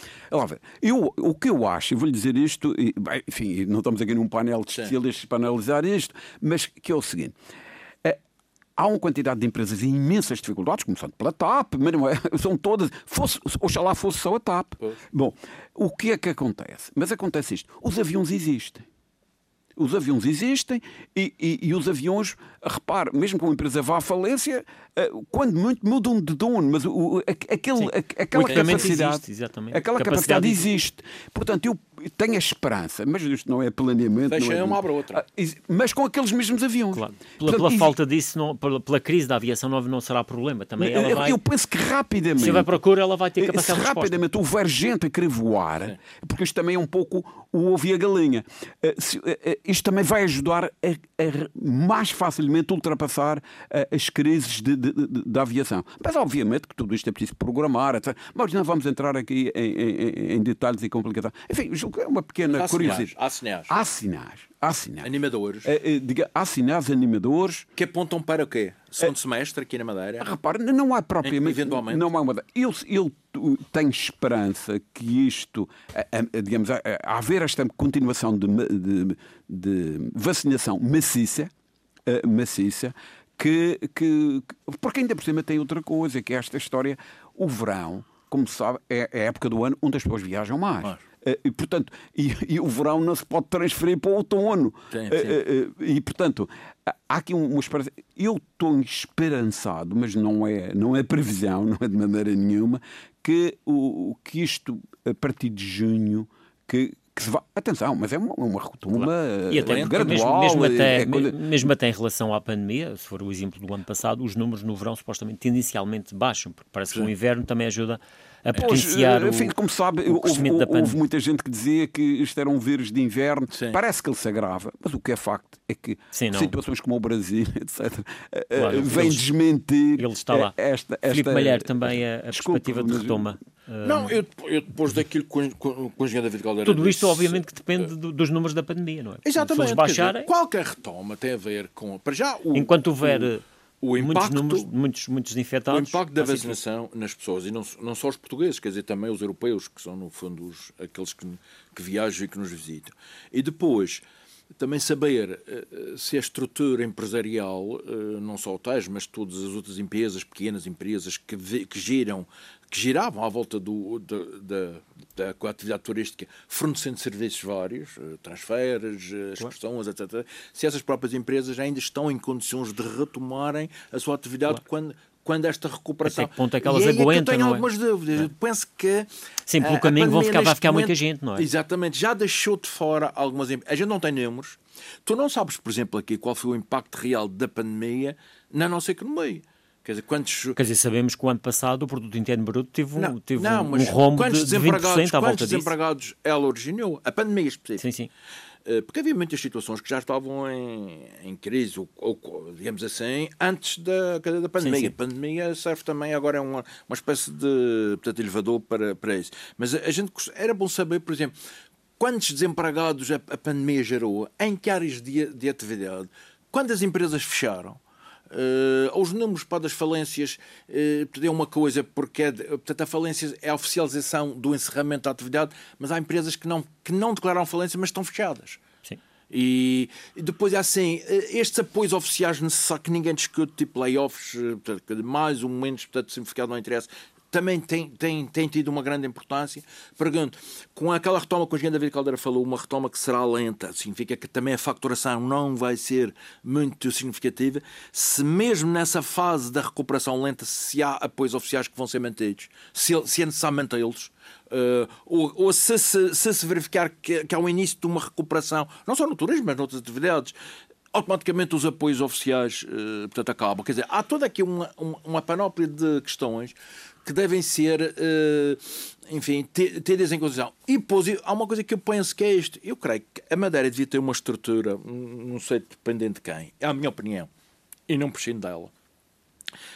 Ver, eu, o que eu acho, e vou-lhe dizer isto, e, bem, enfim, não estamos aqui num painel de especialistas para analisar isto, mas que é o seguinte: é, há uma quantidade de empresas em imensas dificuldades, começando pela TAP, mas não é, *laughs* são todas, fosse, oxalá fosse só a TAP. Pois. Bom, o que é que acontece? Mas acontece isto: os aviões existem. Os aviões existem e, e, e, os aviões, repare, mesmo que uma empresa vá à falência, quando muito mudam de dono, mas o, aquele, aquela capacidade, existe, aquela capacidade, capacidade existe. Portanto, eu tenho a esperança, mas isto não é planeamento. Deixa não é, uma abre outra. Ah, mas com aqueles mesmos aviões. Claro. Pela, Portanto, pela falta disso, não, pela, pela, crise da aviação não, não será problema. Também ela vai, eu penso que rapidamente. Se vai procura, ela vai ter capacidade se rapidamente houver gente a querer voar, Sim. porque isto também é um pouco o ovo e a galinha, eh, eh, isto também vai ajudar a, a mais facilmente ultrapassar as crises de, de, de, da aviação. Mas, obviamente, que tudo isto é preciso programar, etc. Mas não vamos entrar aqui em, em, em detalhes e complicações. Enfim, é uma pequena há curiosidade. Sinais, há sinais. Há sinais. Há sinais. Animadores. É, é, diga, há sinais animadores. Que apontam para o quê? Segundo é, semestre aqui na Madeira? Repare, não há propriamente. Eventualmente. Não há uma. Eu, eu tenho esperança que isto, digamos, a, a haver esta continuação de, de, de vacinação maciça, maciça que, que, Porque ainda por cima tem outra coisa, que é esta história. O verão, como se sabe, é, a época do ano onde as pessoas viajam mais. Mas... Eh, e, portanto, e, e, o verão não se pode transferir para o outono. Sim, sim. Eh, eh, e, portanto, há aqui uma esperança. Eu estou esperançado, mas não é, não é previsão, *laughs* não é de maneira nenhuma, que, o, que isto, a partir de junho, que, que se. Atenção, mas é uma, uma retoma claro. e até, é gradual. Mesmo, mesmo, até, é mesmo até em relação à pandemia, se for o exemplo do ano passado, os números no verão supostamente tendencialmente baixam, porque parece que o inverno também ajuda a potenciar pois, enfim, como sabe, o houve, houve, muita gente que dizia que isto era um vírus de inverno. Sim. Parece que ele se agrava, mas o que é facto é que Sim, situações como o Brasil, *laughs* etc., eh, eh, claro, vêm desmentir ele está lá. esta... esta Filipe Malher também a, a Desculpa, perspectiva de retoma. Não, eu, eu depois daquilo com, com, com o engenheiro David Caldeira Tudo isto, disse, obviamente, que depende do, dos números da pandemia, não é? Exatamente. Baixarem... Dizer, qualquer retoma tem a ver com... Para já, o, Enquanto houver... O, o impacto, muitos, números, muitos, muitos infectados. O impacto da vacinação nas pessoas, e não, não só os portugueses, quer dizer, também os europeus, que são, no fundo, os, aqueles que, que viajam e que nos visitam. E depois, também saber uh, se a estrutura empresarial, uh, não só hotéis, mas todas as outras empresas, pequenas empresas que, que giram que giravam à volta do, da, da, da atividade turística, fornecendo serviços vários, eh, transferes, eh, excursões, etc., se essas próprias empresas ainda estão em condições de retomarem a sua atividade claro. quando, quando esta recuperação. Até que ponto é que elas e aguentam? É que eu tenho é? algumas dúvidas. É. Eu penso que. Sim, pelo caminho vão ficar, vai ficar momento, muita gente, não é? Exatamente. Já deixou de fora algumas empresas. A gente não tem números. Tu não sabes, por exemplo, aqui qual foi o impacto real da pandemia na nossa economia. Quer dizer, quantos... Quer dizer, sabemos que o ano passado o produto interno bruto teve um, não, teve não, um, um rombo de, de 20% à volta disso. desempregados ela originou? A pandemia específica. Sim, sim. Eh, porque havia muitas situações que já estavam em, em crise, ou, ou, digamos assim, antes da, da pandemia. Sim, sim. A pandemia serve também agora é uma, uma espécie de portanto, elevador para, para isso. Mas a, a gente era bom saber, por exemplo, quantos desempregados a, a pandemia gerou, em que áreas de, de atividade, quantas empresas fecharam. Uh, os números para as falências uh, é uma coisa, porque é, portanto, a falência é a oficialização do encerramento da atividade, mas há empresas que não, que não declararam falência, mas estão fechadas. Sim. E, e depois, assim, estes apoios oficiais necessários que ninguém discute, tipo layoffs, portanto, mais ou menos, portanto, simplificado não interessa, também tem, tem, tem tido uma grande importância. Pergunto, com aquela retoma que o engenheiro David Caldeira falou, uma retoma que será lenta, significa que também a facturação não vai ser muito significativa, se mesmo nessa fase da recuperação lenta, se há apoios oficiais que vão ser mantidos, se, se é necessário mantê-los, uh, ou, ou se, se, se, se verificar que, que há o início de uma recuperação, não só no turismo, mas noutras atividades, automaticamente os apoios oficiais uh, portanto, acabam. Quer dizer, há toda aqui uma, uma, uma panóplia de questões que devem ser, uh, enfim, tidas em consideração. E há uma coisa que eu penso que é isto. Eu creio que a Madeira devia ter uma estrutura, não sei, dependendo de quem, é a minha opinião, e não prescindo dela,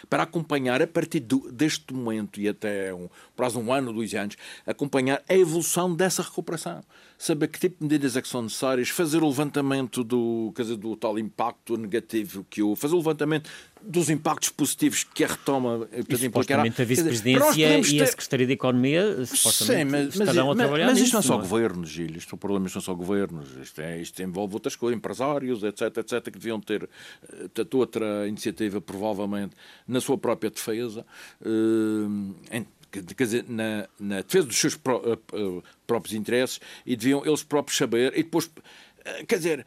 para acompanhar a partir do, deste momento e até um prazo um ano, dois anos, acompanhar a evolução dessa recuperação. Saber que tipo de medidas é que são necessárias, fazer o levantamento do, quer dizer, do tal impacto negativo que o fazer o levantamento dos impactos positivos que a retoma eh, portanto, supostamente a vice-presidência e ter... a Secretaria de Economia supostamente Sim, mas, estarão mas, a trabalhar Mas nisso, isto não é só não é? governos, Gil, isto o problema não são só governos, isto, é, isto envolve outras coisas, empresários, etc, etc, que deviam ter uh, outra iniciativa, provavelmente, na sua própria defesa, uh, em, quer dizer, na, na, defesa dos seus pró, uh, próprios interesses e deviam eles próprios saber e depois, quer dizer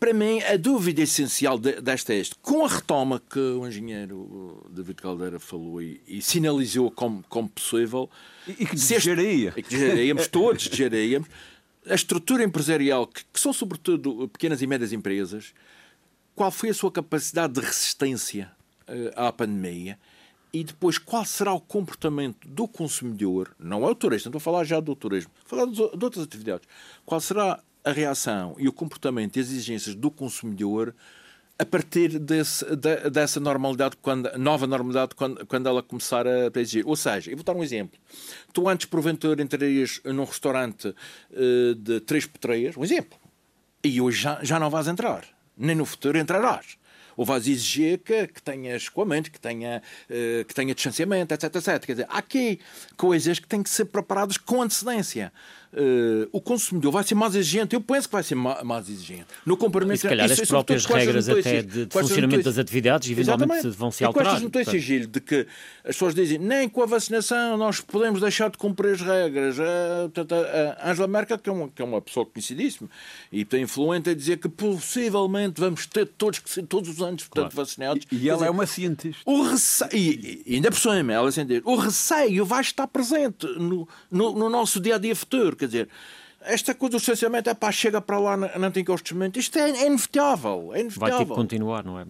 para mim, a dúvida essencial desta é esta. Com a retoma que o engenheiro David Caldeira falou e, e sinalizou como, como possível... E, que desejaria. E que desejaríamos, *laughs* todos desejaríamos. A estrutura empresarial, que, que são sobretudo pequenas e médias empresas, qual foi a sua capacidade de resistência uh, à pandemia? E depois, qual será o comportamento do consumidor? Não é o turista, não estou a falar já do turismo, a falar de outras atividades. Qual será a reação e o comportamento e as exigências do consumidor a partir desse, de, dessa normalidade, quando, nova normalidade, quando, quando ela começar a exigir. Ou seja, eu vou dar um exemplo. Tu antes, porventura, entrarias num restaurante uh, de três potreias, um exemplo, e hoje já, já não vais entrar. Nem no futuro entrarás ou vais exigir que, que tenha escoamento, que tenha, uh, que tenha distanciamento, etc, etc. Quer dizer, há aqui coisas que têm que ser preparadas com antecedência uh, o consumidor vai ser mais exigente. Eu penso que vai ser mais exigente. No cumprimento... E se calhar isso, as próprias regras até de, de funcionamento das atividades eventualmente Exatamente. vão se alterar. E com estas notícias, Gil, de que as pessoas dizem nem com a vacinação nós podemos deixar de cumprir as regras. A Angela Merkel, que é uma, que é uma pessoa conhecidíssima e tem influente a dizer que possivelmente vamos ter todos que ser todos os anos portanto, claro. vacinados. E, e ela dizer, é uma cientista. O receio, e, e ainda por cima, ela é o receio vai estar presente no, no, no nosso dia a dia futuro. Quer dizer, esta coisa do licenciamento é pá, chega para lá, não tem encostamento. Isto é, é inevitável. É inevitável. Vai ter que continuar, não é?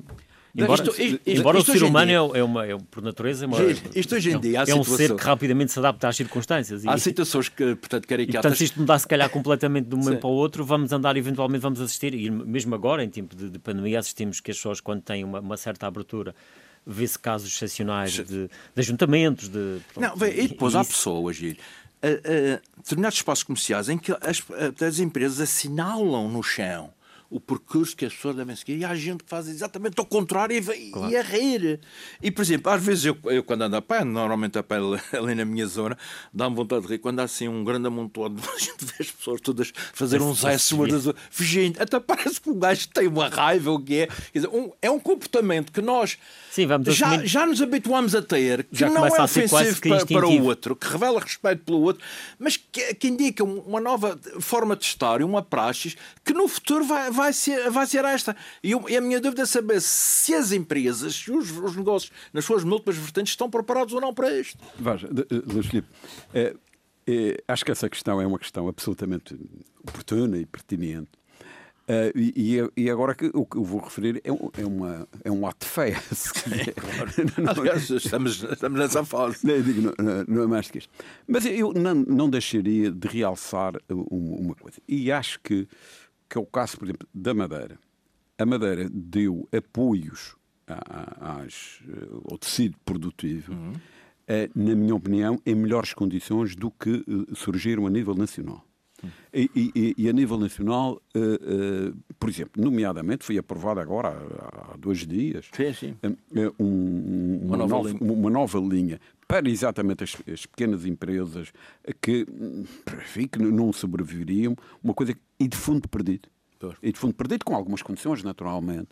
Embora, isto, isto, embora isto, o ser humano é, é, uma, é, por natureza, é, uma, isto hoje em dia, é, um ser que rapidamente se adapta às circunstâncias. E, há situações que, portanto, querem que... portanto, se isto mudar, se calhar, completamente de um momento para o outro, vamos andar, eventualmente, vamos assistir, e mesmo agora, em tempo de, de pandemia, assistimos que as pessoas, quando têm uma, uma certa abertura, vê-se casos excepcionais de, de ajuntamentos. De, não, e depois há pessoas, Gil, determinados espaços comerciais em que as, as empresas assinalam no chão o percurso que as pessoas devem seguir e há gente que faz exatamente ao contrário e, claro. e a rir. E, por exemplo, às vezes eu, eu quando ando a pé, normalmente a pé *laughs* ali na minha zona, dá-me vontade de rir quando há assim um grande amontoado, *laughs* a gente vê as pessoas todas fazer uns S uma das outras. Gente, até parece que o gajo tem uma raiva o que é. Dizer, um, é um comportamento que nós Sim, já, já nos habituamos a ter, que já não é ofensivo para, para, o outro, que revela respeito pelo outro, mas que, que indica uma nova forma de estar e uma praxis que no futuro vai vai ser, vai ser esta. E, eu, e a minha dúvida é saber se as empresas, se os, os negócios, nas suas múltiplas vertentes, estão preparados ou não para isto. Veja, Luís Filipe, é, é, acho que essa questão é uma questão absolutamente oportuna e pertinente. Uh, e, e, agora que, o que eu vou referir é, um, é, uma, é um ato feio. *laughs* *laughs* Aliás, estamos, estamos nessa fase. Não, digo, não, não, é mais que isto. Mas eu não, não deixaria de realçar uma coisa. E acho que que é o caso, por exemplo, da Madeira. A Madeira deu apoios às, eh, ao tecido produtivo, uhum. Eh, na minha opinião, em melhores condições do que eh, surgiram a nível nacional. Uhum. E, e, e, a nível nacional, por exemplo, nomeadamente, foi aprovada agora, há, há dois dias, sim, sim. Um, uma, uma, nova, nova uma, nova, linha para exatamente as, as pequenas empresas que, enfim, que não sobreviveriam, uma coisa e de fundo perdido. E de fundo perdido, com algumas condições, naturalmente.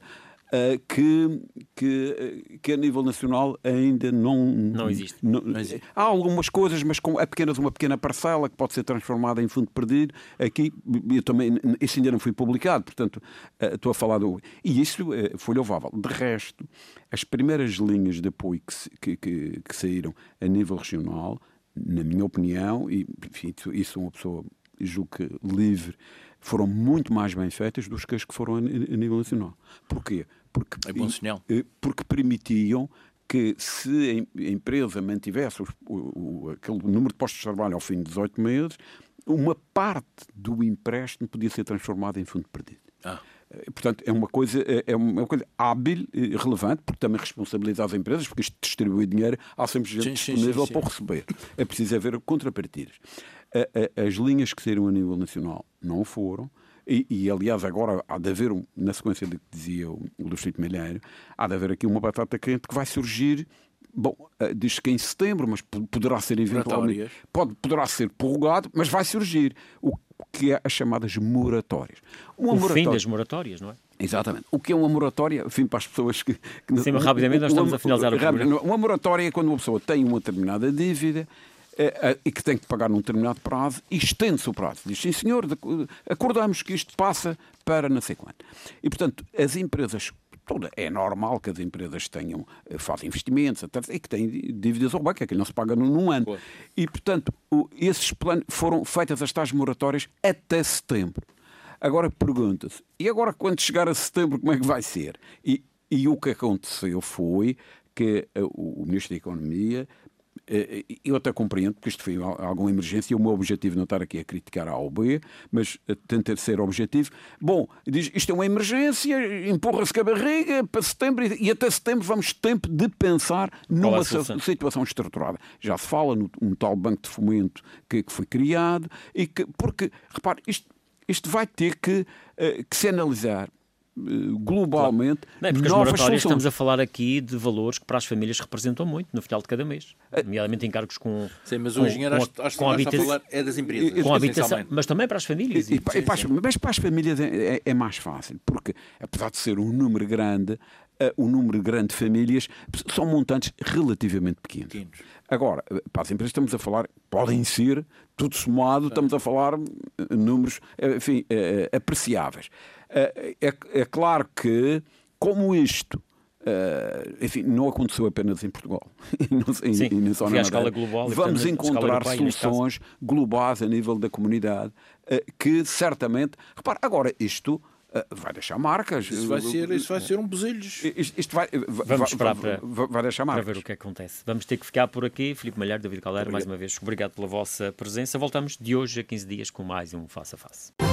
Uh, que, que, que a nível nacional ainda não. Não existe. Não, não existe. Há algumas coisas, mas com apenas uma pequena parcela que pode ser transformada em fundo perdido. Aqui, eu também, isso ainda não foi publicado, portanto, uh, estou a falar do. E isso uh, foi louvável. De resto, as primeiras linhas de apoio que, que, que saíram a nível regional, na minha opinião, e enfim, isso sou uma pessoa, julgo que livre foram muito mais bem feitas do que as que foram a, nível nacional. Porquê? Porque, é bom sinal. Eh, porque permitiam que se a empresa mantivesse o, o, aquele número de postos de trabalho ao fim de 18 meses, uma parte do empréstimo podia ser transformada em fundo perdido. Ah. Eh, portanto, é uma coisa, é, é uma coisa hábil e relevante, porque também responsabiliza as empresas, porque isto distribui dinheiro, há sempre gente sim, disponível sim, sim, para receber. É preciso haver contrapartidas. As linhas que saíram a nível nacional não foram. E, e, aliás, agora há de haver, na sequência do que dizia o Filipe Malheiro, há de haver aqui uma batata quente que vai surgir Bom, uh, diz que em setembro, mas poderá ser eventualmente. Pode, poderá ser prorrogado, mas vai surgir o que é as chamadas moratórias. Uma o moratória... fim das moratórias, não é? Exatamente. O que é uma moratória? Enfim, para as pessoas que. que Sim, rapidamente nós estamos uma, a finalizar o programa. Uma moratória é quando uma pessoa tem uma determinada dívida eh, e que tem que pagar num determinado prazo e estende-se o prazo. Diz, sim senhor, acordamos que isto passa para não sei quanto. E, portanto, as empresas toda. É normal que as empresas tenham, eh, fazem investimentos e que têm dívidas ao banco, é que não se paga num ano. Pô. E, portanto, esses planos foram feitas as tais moratórias até setembro. Agora pergunta-se, e agora quando chegar a setembro, como é que vai ser? E, e o que aconteceu foi que eh, o Ministro da Economia eu até compreendo, porque isto foi alguma emergência, e o meu objetivo não estar aqui a criticar a OB, mas eh, tentei ser objetivo. Bom, diz, isto é uma emergência, empurra-se com a barriga para setembro, e até setembro vamos ter de pensar numa situação estruturada. Já se fala num tal banco de fomento que, que foi criado, e que, porque, repare, isto, isto vai ter que, que se analisar globalmente. Não, é porque novas as moratórias estamos a falar aqui de valores que para as famílias representam muito no final de cada mês, é. nomeadamente encargos com. Sim, mas o engenheiro acho, acho com habitação, é das empresas. Com habitação, mas também para as famílias. E, e, e para mas para as famílias é, é, é, mais fácil, porque apesar de ser um número grande, uh, um número grande de famílias são montantes relativamente pequenos. pequenos. Agora, para as empresas estamos a falar, podem ser, tudo somado, estamos a falar números, enfim, uh, apreciáveis. É, é, é claro que, como isto Uh, enfim, não aconteceu apenas em Portugal *laughs* e não, Sim, e, só na escala global, Vamos encontrar soluções globais a nível da comunidade uh, que certamente. Repare, agora isto. Uh, vai deixar marcas. Isso vai ser, isso vai ser um beselhos. Isto, isto vai, Vamos esperar para, vai deixar marcas. para ver o que acontece. Vamos ter que ficar por aqui. Filipe Malheiro, David Caldeira, mais uma vez, obrigado pela vossa presença. Voltamos de hoje a 15 dias com mais um Face a Face.